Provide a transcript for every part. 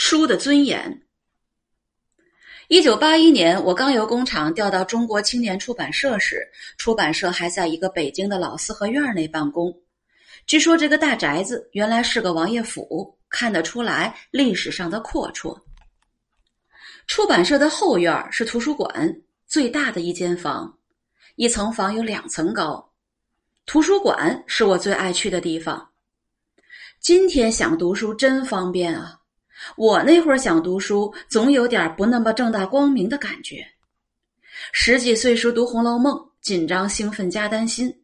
书的尊严。一九八一年，我刚由工厂调到中国青年出版社时，出版社还在一个北京的老四合院内办公。据说这个大宅子原来是个王爷府，看得出来历史上的阔绰。出版社的后院是图书馆，最大的一间房，一层房有两层高。图书馆是我最爱去的地方。今天想读书真方便啊！我那会儿想读书，总有点不那么正大光明的感觉。十几岁时读《红楼梦》，紧张、兴奋加担心。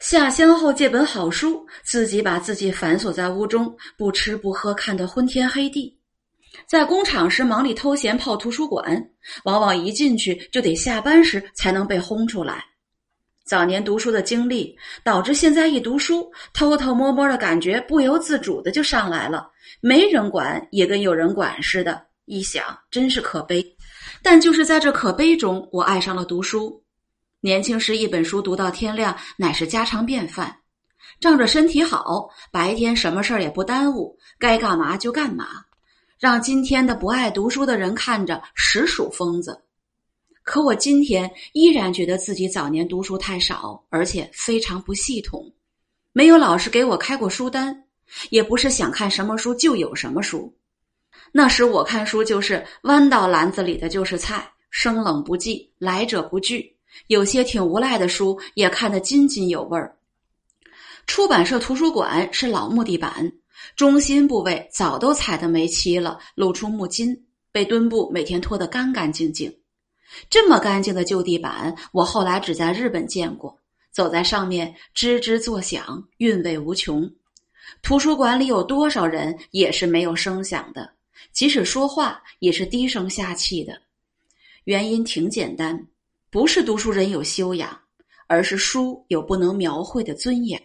下乡后借本好书，自己把自己反锁在屋中，不吃不喝，看得昏天黑地。在工厂时忙里偷闲泡图书馆，往往一进去就得下班时才能被轰出来。早年读书的经历，导致现在一读书，偷偷摸摸的感觉不由自主的就上来了。没人管，也跟有人管似的。一想，真是可悲。但就是在这可悲中，我爱上了读书。年轻时一本书读到天亮，乃是家常便饭。仗着身体好，白天什么事儿也不耽误，该干嘛就干嘛。让今天的不爱读书的人看着实属疯子，可我今天依然觉得自己早年读书太少，而且非常不系统，没有老师给我开过书单，也不是想看什么书就有什么书。那时我看书就是弯到篮子里的就是菜，生冷不忌，来者不拒，有些挺无赖的书也看得津津有味儿。出版社图书馆是老木地板。中心部位早都踩得没漆了，露出木筋，被墩布每天拖得干干净净。这么干净的旧地板，我后来只在日本见过。走在上面，吱吱作响，韵味无穷。图书馆里有多少人也是没有声响的，即使说话也是低声下气的。原因挺简单，不是读书人有修养，而是书有不能描绘的尊严。